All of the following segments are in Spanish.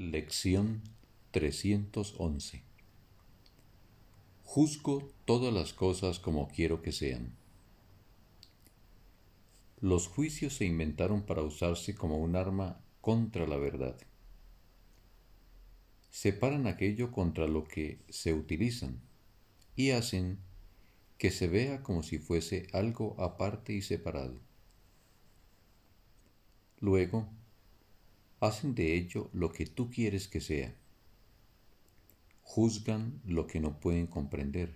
Lección 311 Juzgo todas las cosas como quiero que sean. Los juicios se inventaron para usarse como un arma contra la verdad. Separan aquello contra lo que se utilizan y hacen que se vea como si fuese algo aparte y separado. Luego, hacen de ello lo que tú quieres que sea. Juzgan lo que no pueden comprender,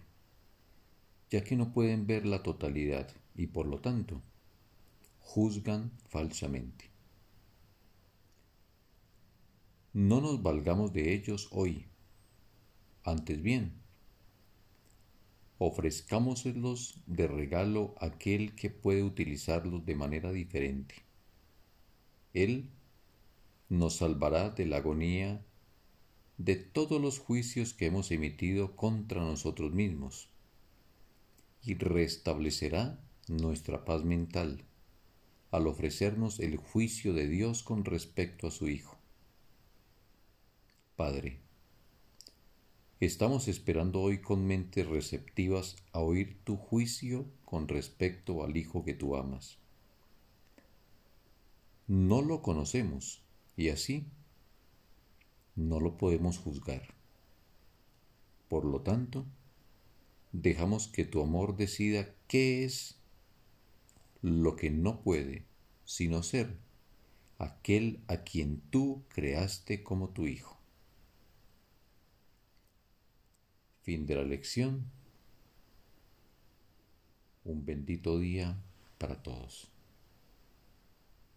ya que no pueden ver la totalidad y por lo tanto juzgan falsamente. No nos valgamos de ellos hoy, antes bien, ofrezcámoselos de regalo a aquel que puede utilizarlos de manera diferente. Él nos salvará de la agonía de todos los juicios que hemos emitido contra nosotros mismos y restablecerá nuestra paz mental al ofrecernos el juicio de Dios con respecto a su Hijo. Padre, estamos esperando hoy con mentes receptivas a oír tu juicio con respecto al Hijo que tú amas. No lo conocemos, y así no lo podemos juzgar. Por lo tanto, dejamos que tu amor decida qué es lo que no puede sino ser aquel a quien tú creaste como tu Hijo. Fin de la lección. Un bendito día para todos.